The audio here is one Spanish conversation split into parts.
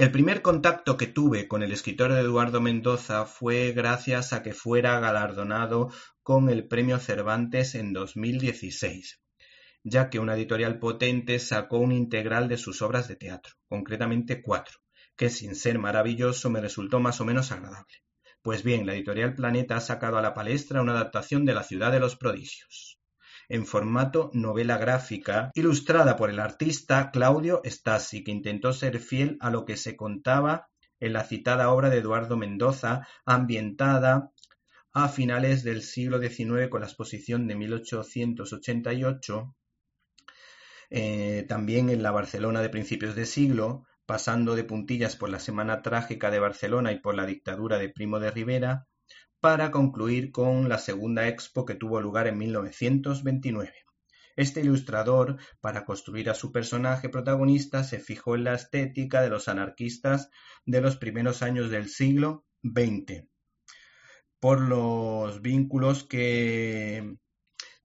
El primer contacto que tuve con el escritor Eduardo Mendoza fue gracias a que fuera galardonado con el Premio Cervantes en 2016, ya que una editorial potente sacó un integral de sus obras de teatro, concretamente cuatro, que sin ser maravilloso me resultó más o menos agradable. Pues bien, la editorial Planeta ha sacado a la palestra una adaptación de La ciudad de los prodigios en formato novela gráfica, ilustrada por el artista Claudio Stasi, que intentó ser fiel a lo que se contaba en la citada obra de Eduardo Mendoza, ambientada a finales del siglo XIX con la exposición de 1888, eh, también en la Barcelona de principios de siglo, pasando de puntillas por la Semana Trágica de Barcelona y por la dictadura de Primo de Rivera, para concluir con la segunda expo que tuvo lugar en 1929. Este ilustrador, para construir a su personaje protagonista, se fijó en la estética de los anarquistas de los primeros años del siglo XX, por los vínculos que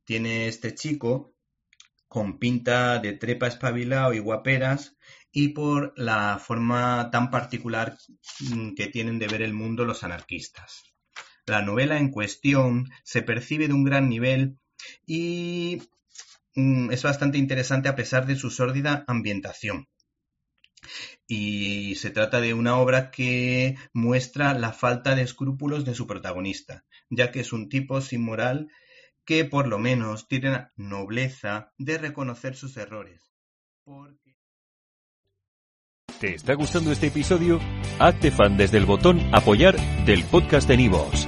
tiene este chico con pinta de trepa espabilado y guaperas y por la forma tan particular que tienen de ver el mundo los anarquistas. La novela en cuestión se percibe de un gran nivel y mm, es bastante interesante a pesar de su sórdida ambientación. Y se trata de una obra que muestra la falta de escrúpulos de su protagonista, ya que es un tipo sin moral que por lo menos tiene la nobleza de reconocer sus errores. ¿Te está gustando este episodio? Hazte fan desde el botón apoyar del podcast de Nivos.